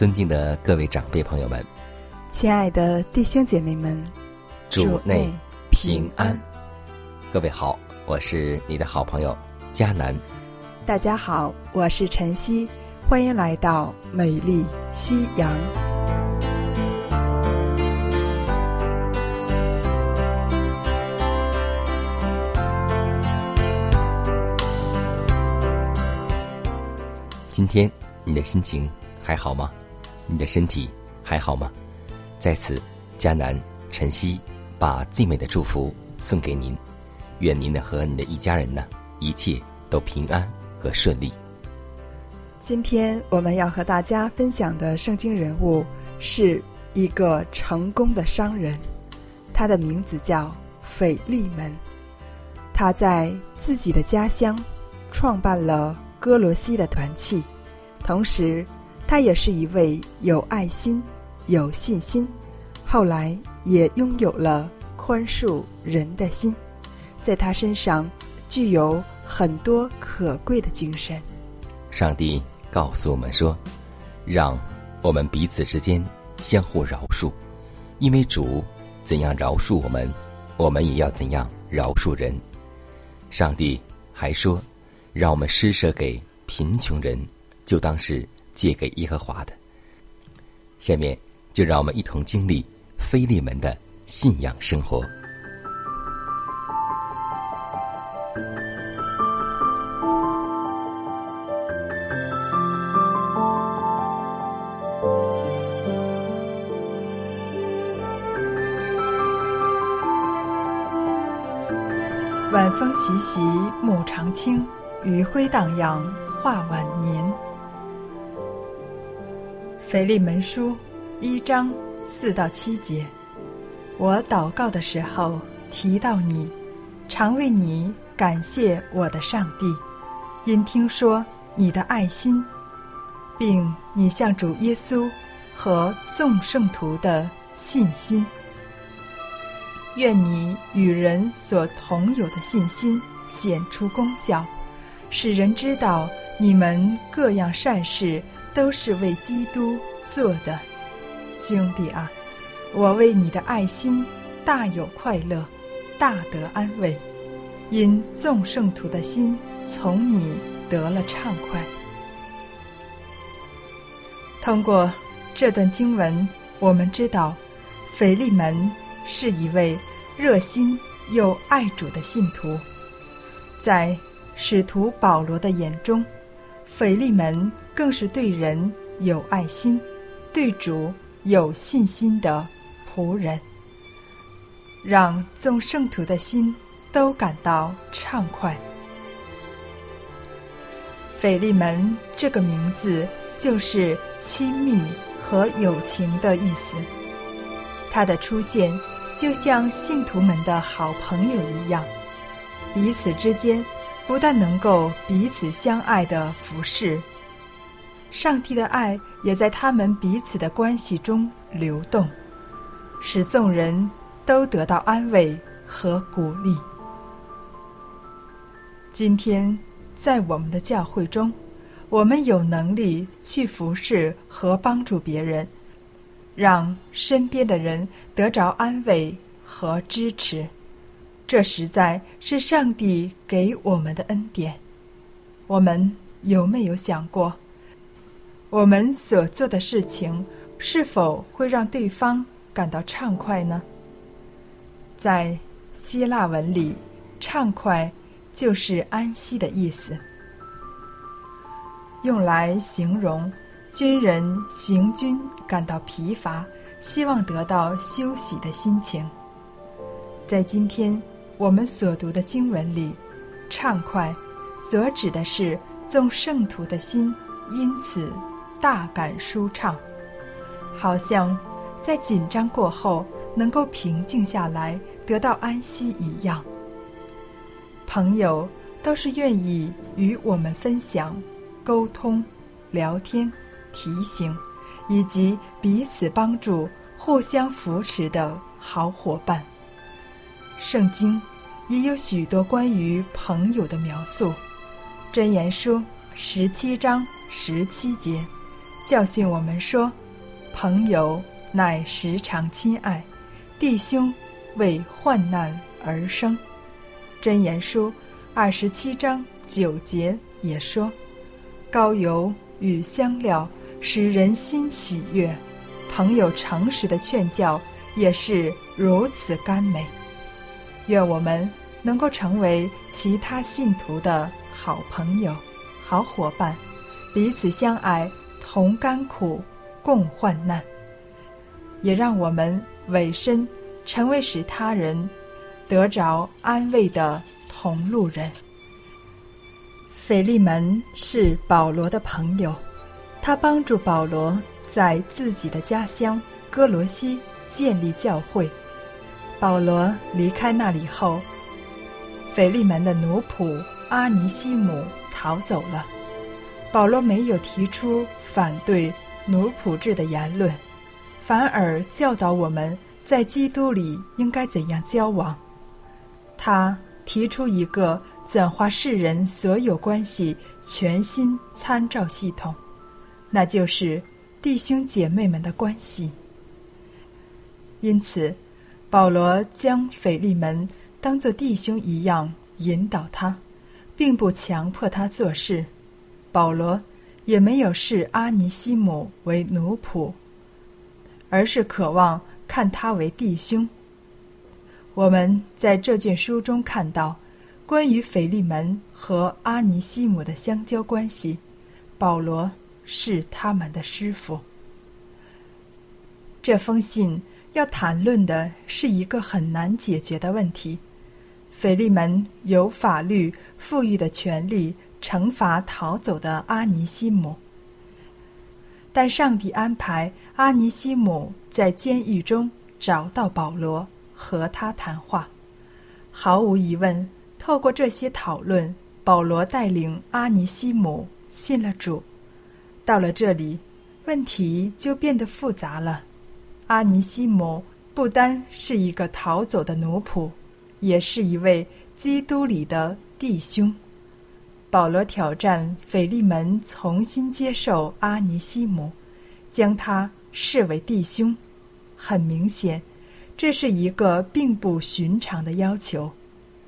尊敬的各位长辈朋友们，亲爱的弟兄姐妹们，主内平安。各位好，我是你的好朋友佳南。大家好，我是晨曦，欢迎来到美丽夕阳。今天你的心情还好吗？你的身体还好吗？在此，迦南晨曦把最美的祝福送给您，愿您呢和你的一家人呢一切都平安和顺利。今天我们要和大家分享的圣经人物是一个成功的商人，他的名字叫腓利门。他在自己的家乡创办了哥罗西的团契，同时。他也是一位有爱心、有信心，后来也拥有了宽恕人的心，在他身上具有很多可贵的精神。上帝告诉我们说：“让我们彼此之间相互饶恕，因为主怎样饶恕我们，我们也要怎样饶恕人。”上帝还说：“让我们施舍给贫穷人，就当是。”借给耶和华的。下面就让我们一同经历菲利门的信仰生活。晚风习习，木长青，余晖荡漾，画晚年。腓利门书一章四到七节，我祷告的时候提到你，常为你感谢我的上帝，因听说你的爱心，并你向主耶稣和众圣徒的信心。愿你与人所同有的信心显出功效，使人知道你们各样善事。都是为基督做的，兄弟啊，我为你的爱心大有快乐，大得安慰，因众圣徒的心从你得了畅快。通过这段经文，我们知道，腓利门是一位热心又爱主的信徒，在使徒保罗的眼中，腓利门。更是对人有爱心、对主有信心的仆人，让众圣徒的心都感到畅快。斐利门这个名字就是亲密和友情的意思，他的出现就像信徒们的好朋友一样，彼此之间不但能够彼此相爱的服侍。上帝的爱也在他们彼此的关系中流动，使众人都得到安慰和鼓励。今天，在我们的教会中，我们有能力去服侍和帮助别人，让身边的人得着安慰和支持。这实在是上帝给我们的恩典。我们有没有想过，我们所做的事情是否会让对方感到畅快呢？在希腊文里，“畅快”就是安息的意思，用来形容军人行军感到疲乏，希望得到休息的心情。在今天。我们所读的经文里，“畅快”所指的是众圣徒的心因此大感舒畅，好像在紧张过后能够平静下来，得到安息一样。朋友都是愿意与我们分享、沟通、聊天、提醒，以及彼此帮助、互相扶持的好伙伴。圣经。也有许多关于朋友的描述，《箴言书》十七章十七节教训我们说：“朋友乃时常亲爱，弟兄为患难而生。”《真言书》二十七章九节也说：“高油与香料使人心喜悦，朋友诚实的劝教也是如此甘美。”愿我们。能够成为其他信徒的好朋友、好伙伴，彼此相爱，同甘苦，共患难，也让我们委身成为使他人得着安慰的同路人。腓利门是保罗的朋友，他帮助保罗在自己的家乡哥罗西建立教会。保罗离开那里后。腓利门的奴仆阿尼西姆逃走了，保罗没有提出反对奴仆制的言论，反而教导我们在基督里应该怎样交往。他提出一个转化世人所有关系全新参照系统，那就是弟兄姐妹们的关系。因此，保罗将腓利门。当做弟兄一样引导他，并不强迫他做事。保罗也没有视阿尼西姆为奴仆，而是渴望看他为弟兄。我们在这卷书中看到关于腓利门和阿尼西姆的相交关系。保罗是他们的师傅。这封信要谈论的是一个很难解决的问题。腓利门有法律赋予的权利惩罚逃走的阿尼西姆，但上帝安排阿尼西姆在监狱中找到保罗和他谈话。毫无疑问，透过这些讨论，保罗带领阿尼西姆信了主。到了这里，问题就变得复杂了。阿尼西姆不单是一个逃走的奴仆。也是一位基督里的弟兄。保罗挑战腓利门重新接受阿尼西姆，将他视为弟兄。很明显，这是一个并不寻常的要求。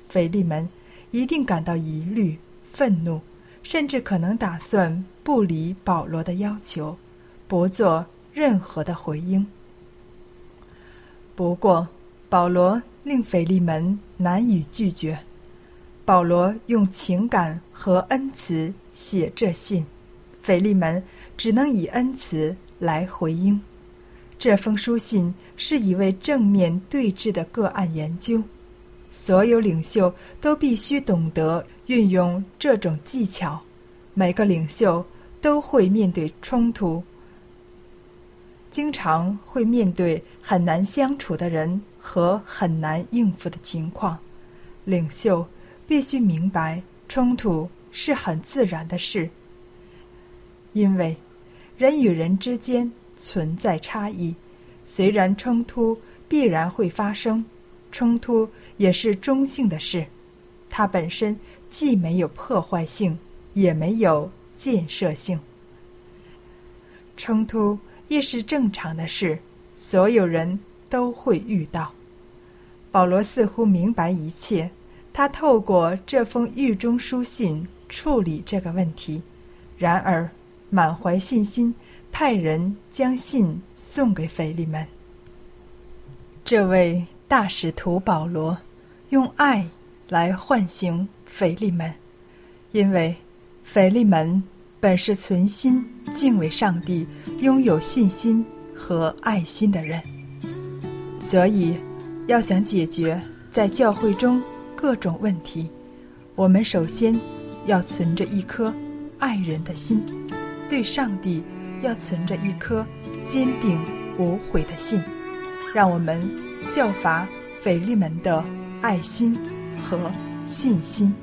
腓利门一定感到疑虑、愤怒，甚至可能打算不理保罗的要求，不做任何的回应。不过，保罗。令腓利门难以拒绝。保罗用情感和恩慈写这信，腓利门只能以恩慈来回应。这封书信是一位正面对峙的个案研究，所有领袖都必须懂得运用这种技巧。每个领袖都会面对冲突，经常会面对很难相处的人。和很难应付的情况，领袖必须明白冲突是很自然的事，因为人与人之间存在差异。虽然冲突必然会发生，冲突也是中性的事，它本身既没有破坏性，也没有建设性。冲突亦是正常的事，所有人。都会遇到。保罗似乎明白一切，他透过这封狱中书信处理这个问题。然而，满怀信心，派人将信送给腓利门。这位大使徒保罗，用爱来唤醒腓利门，因为腓利门本是存心敬畏上帝、拥有信心和爱心的人，所以。要想解决在教会中各种问题，我们首先要存着一颗爱人的心，对上帝要存着一颗坚定无悔的心。让我们效法腓利门的爱心和信心。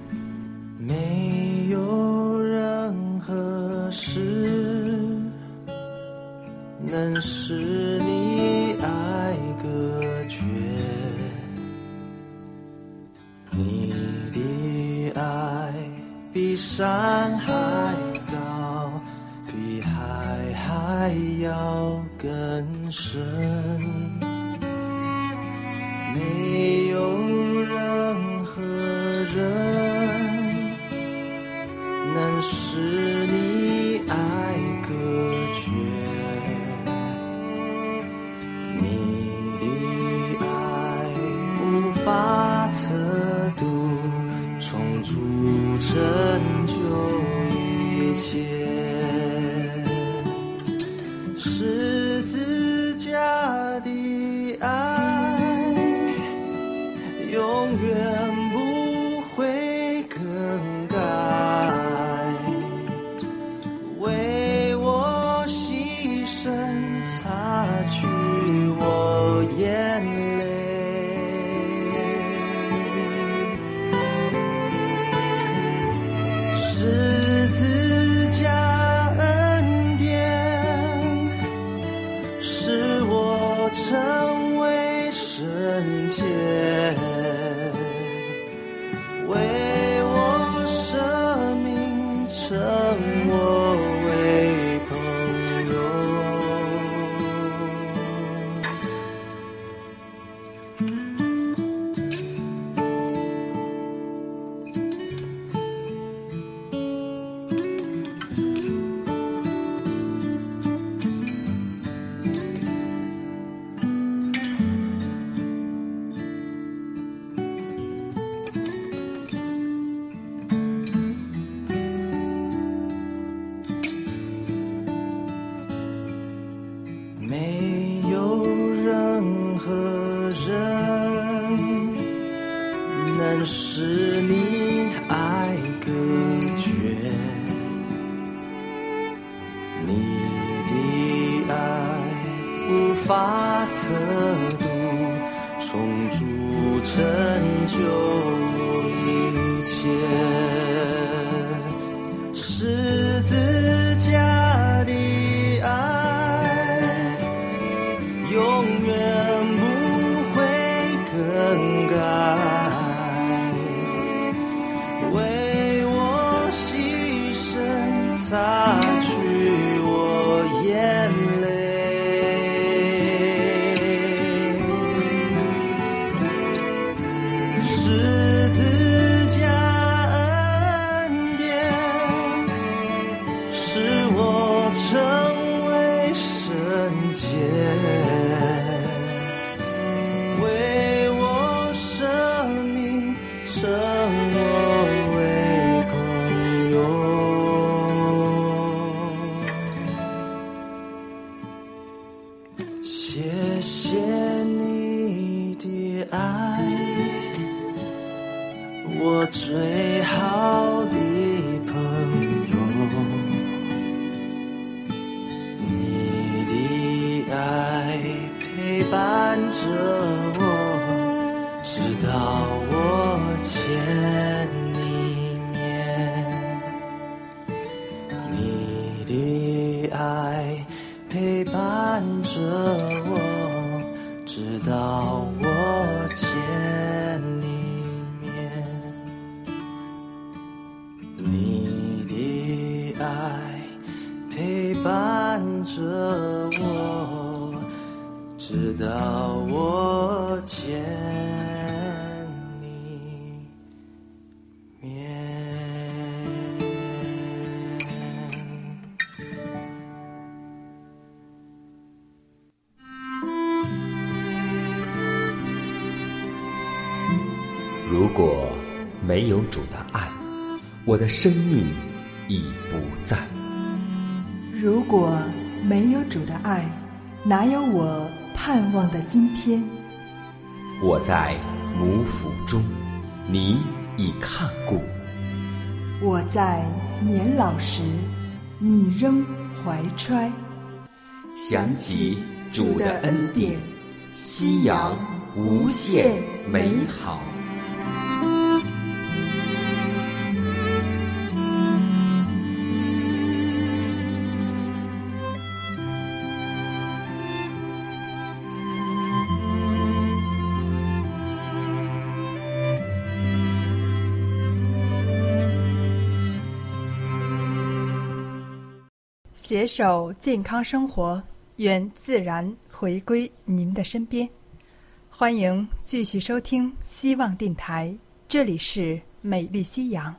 永远。着我，直到我见你面。你的爱陪伴着我，直到我见你面。你的爱陪伴着，到我见你面。如果没有主的爱，我的生命已不在。如果没有主的爱，哪有我？盼望的今天？我在母腹中，你已看顾；我在年老时，你仍怀揣。想起主的恩典，夕阳无限美好。携手健康生活，愿自然回归您的身边。欢迎继续收听希望电台，这里是美丽夕阳，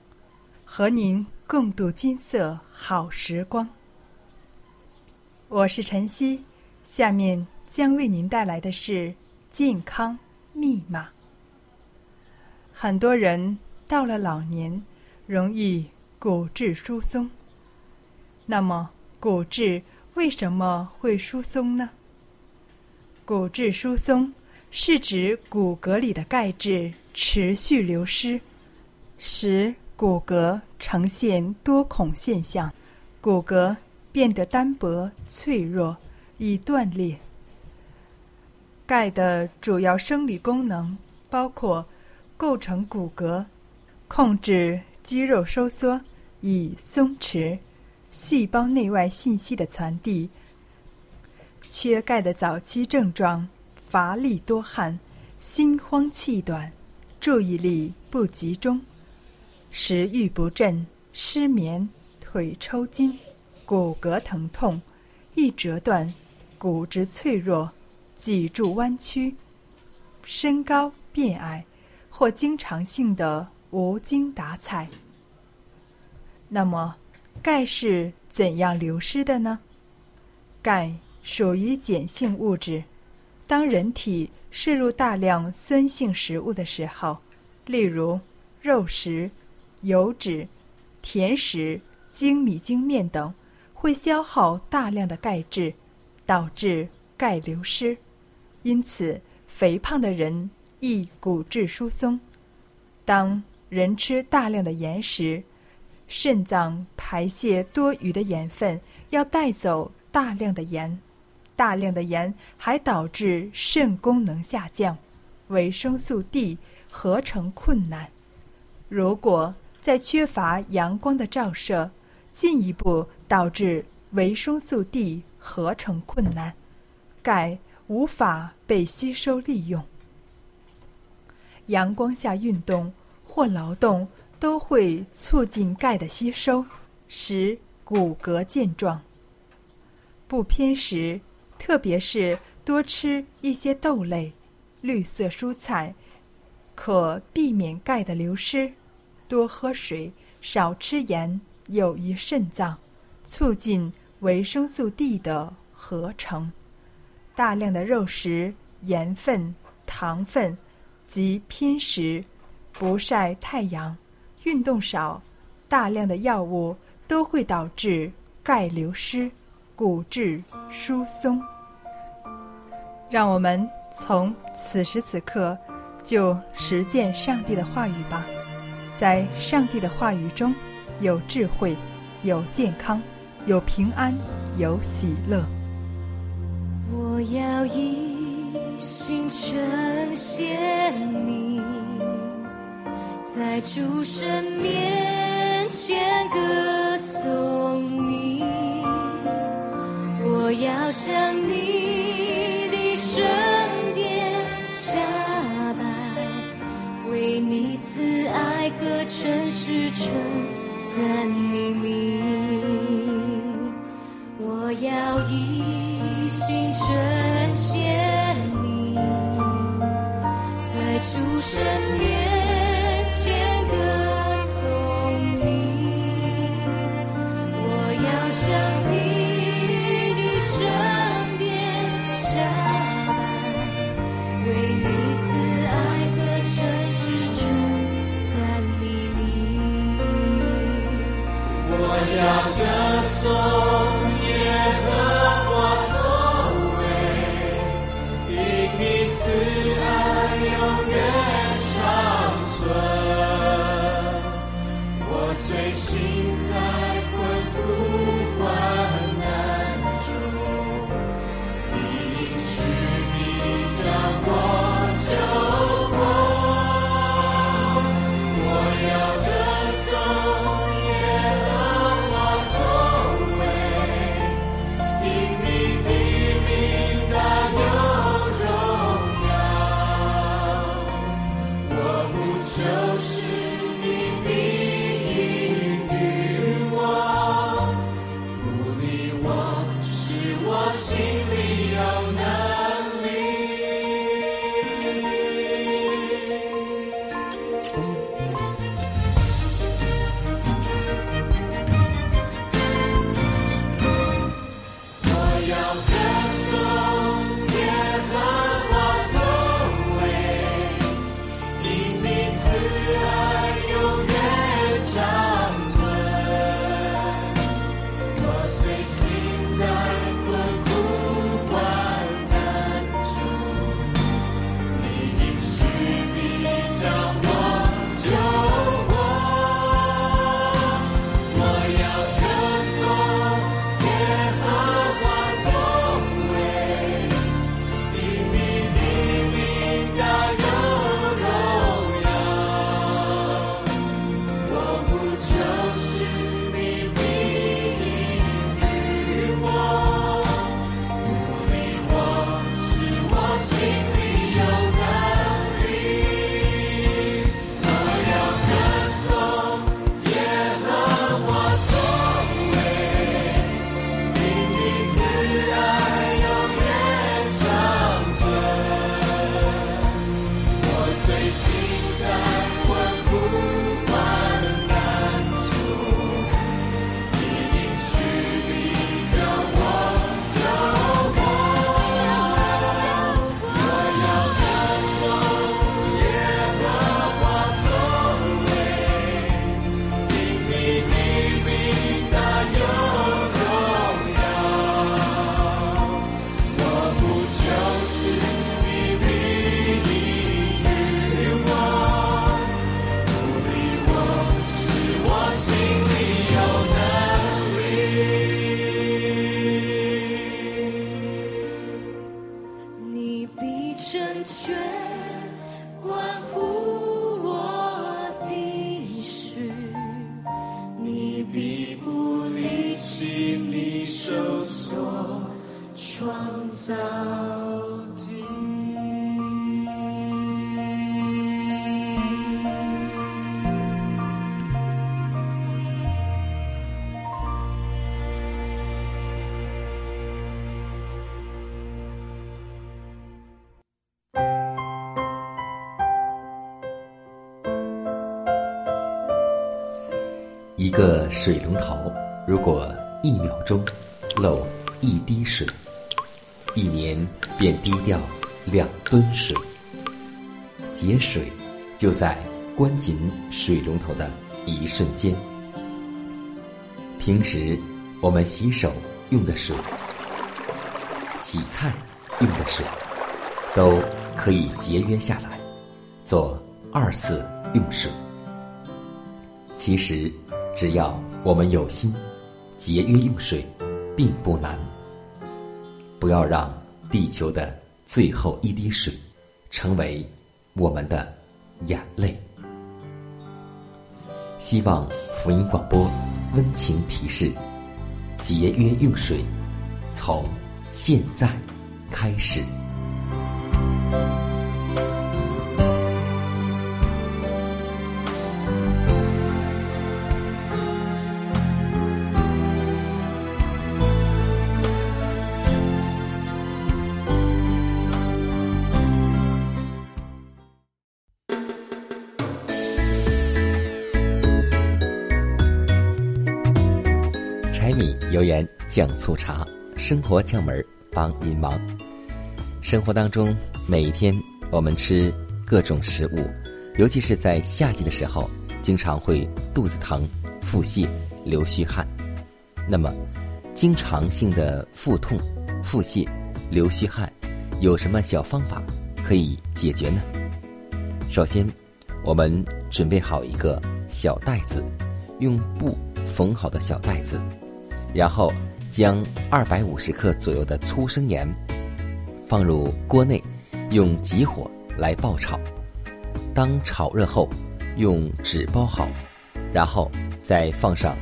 和您共度金色好时光。我是晨曦，下面将为您带来的是健康密码。很多人到了老年，容易骨质疏松，那么。骨质为什么会疏松呢？骨质疏松是指骨骼里的钙质持续流失，使骨骼呈现多孔现象，骨骼变得单薄脆弱，易断裂。钙的主要生理功能包括构成骨骼、控制肌肉收缩以松弛。细胞内外信息的传递。缺钙的早期症状：乏力多汗、心慌气短、注意力不集中、食欲不振、失眠、腿抽筋、骨骼疼痛、易折断、骨质脆弱、脊柱弯曲、身高变矮或经常性的无精打采。那么？钙是怎样流失的呢？钙属于碱性物质，当人体摄入大量酸性食物的时候，例如肉食、油脂、甜食、精米精面等，会消耗大量的钙质，导致钙流失。因此，肥胖的人易骨质疏松。当人吃大量的盐时，肾脏排泄多余的盐分，要带走大量的盐，大量的盐还导致肾功能下降，维生素 D 合成困难。如果再缺乏阳光的照射，进一步导致维生素 D 合成困难，钙无法被吸收利用。阳光下运动或劳动。都会促进钙的吸收，使骨骼健壮。不偏食，特别是多吃一些豆类、绿色蔬菜，可避免钙的流失。多喝水，少吃盐，有益肾脏，促进维生素 D 的合成。大量的肉食、盐分、糖分及偏食，不晒太阳。运动少，大量的药物都会导致钙流失、骨质疏松。让我们从此时此刻就实践上帝的话语吧，在上帝的话语中有智慧、有健康、有平安、有喜乐。我要一心呈现你。在主神面前歌送你，我要向你的圣殿下拜，为你慈爱和诚实称赞你。我要一心呈现你，在主身边。一个水龙头，如果一秒钟漏一滴水，一年便滴掉两吨水。节水就在关紧水龙头的一瞬间。平时我们洗手用的水、洗菜用的水，都可以节约下来，做二次用水。其实。只要我们有心，节约用水，并不难。不要让地球的最后一滴水，成为我们的眼泪。希望福音广播温情提示：节约用水，从现在开始。酱醋茶，生活窍门帮您忙。生活当中，每一天我们吃各种食物，尤其是在夏季的时候，经常会肚子疼、腹泻、流虚汗。那么，经常性的腹痛、腹泻、流虚汗，有什么小方法可以解决呢？首先，我们准备好一个小袋子，用布缝好的小袋子，然后将二百五十克左右的粗生盐放入锅内，用急火来爆炒。当炒热后，用纸包好，然后再放上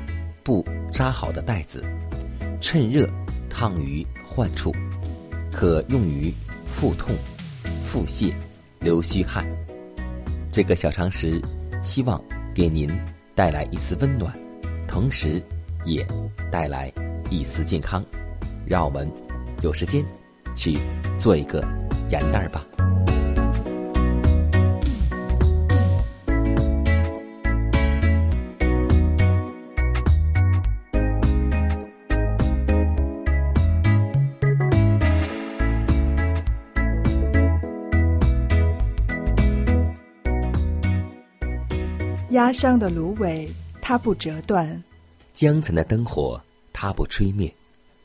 布扎好的袋子，趁热烫于患处，可用于腹痛、腹泻、流虚汗。这个小常识，希望给您带来一丝温暖，同时也带来一丝健康。让我们有时间去做一个盐袋儿吧。压伤的芦苇，它不折断；江城的灯火，它不吹灭。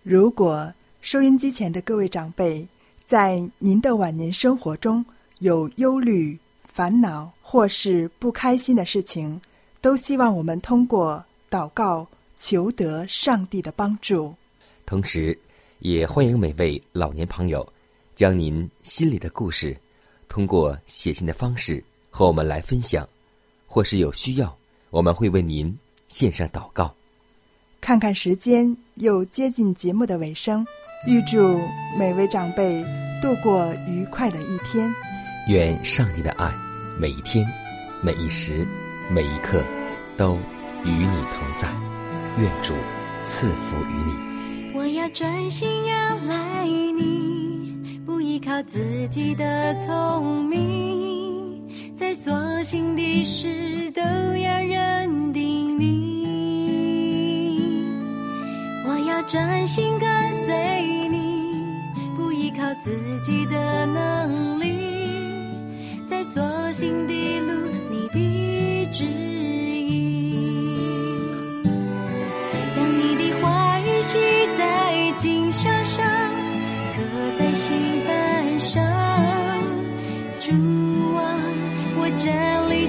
如果收音机前的各位长辈，在您的晚年生活中有忧虑、烦恼或是不开心的事情，都希望我们通过祷告求得上帝的帮助。同时，也欢迎每位老年朋友，将您心里的故事，通过写信的方式和我们来分享。或是有需要，我们会为您献上祷告。看看时间，又接近节目的尾声，预祝每位长辈度过愉快的一天。愿上帝的爱，每一天、每一时、每一刻，都与你同在。愿主赐福于你。我要专心仰赖你，不依靠自己的聪明。在所幸的事都要认定要专心跟随你，不依靠自己的能力。在所幸的路，你必指引。将你的话语写在经上上，刻在心板上，主。站立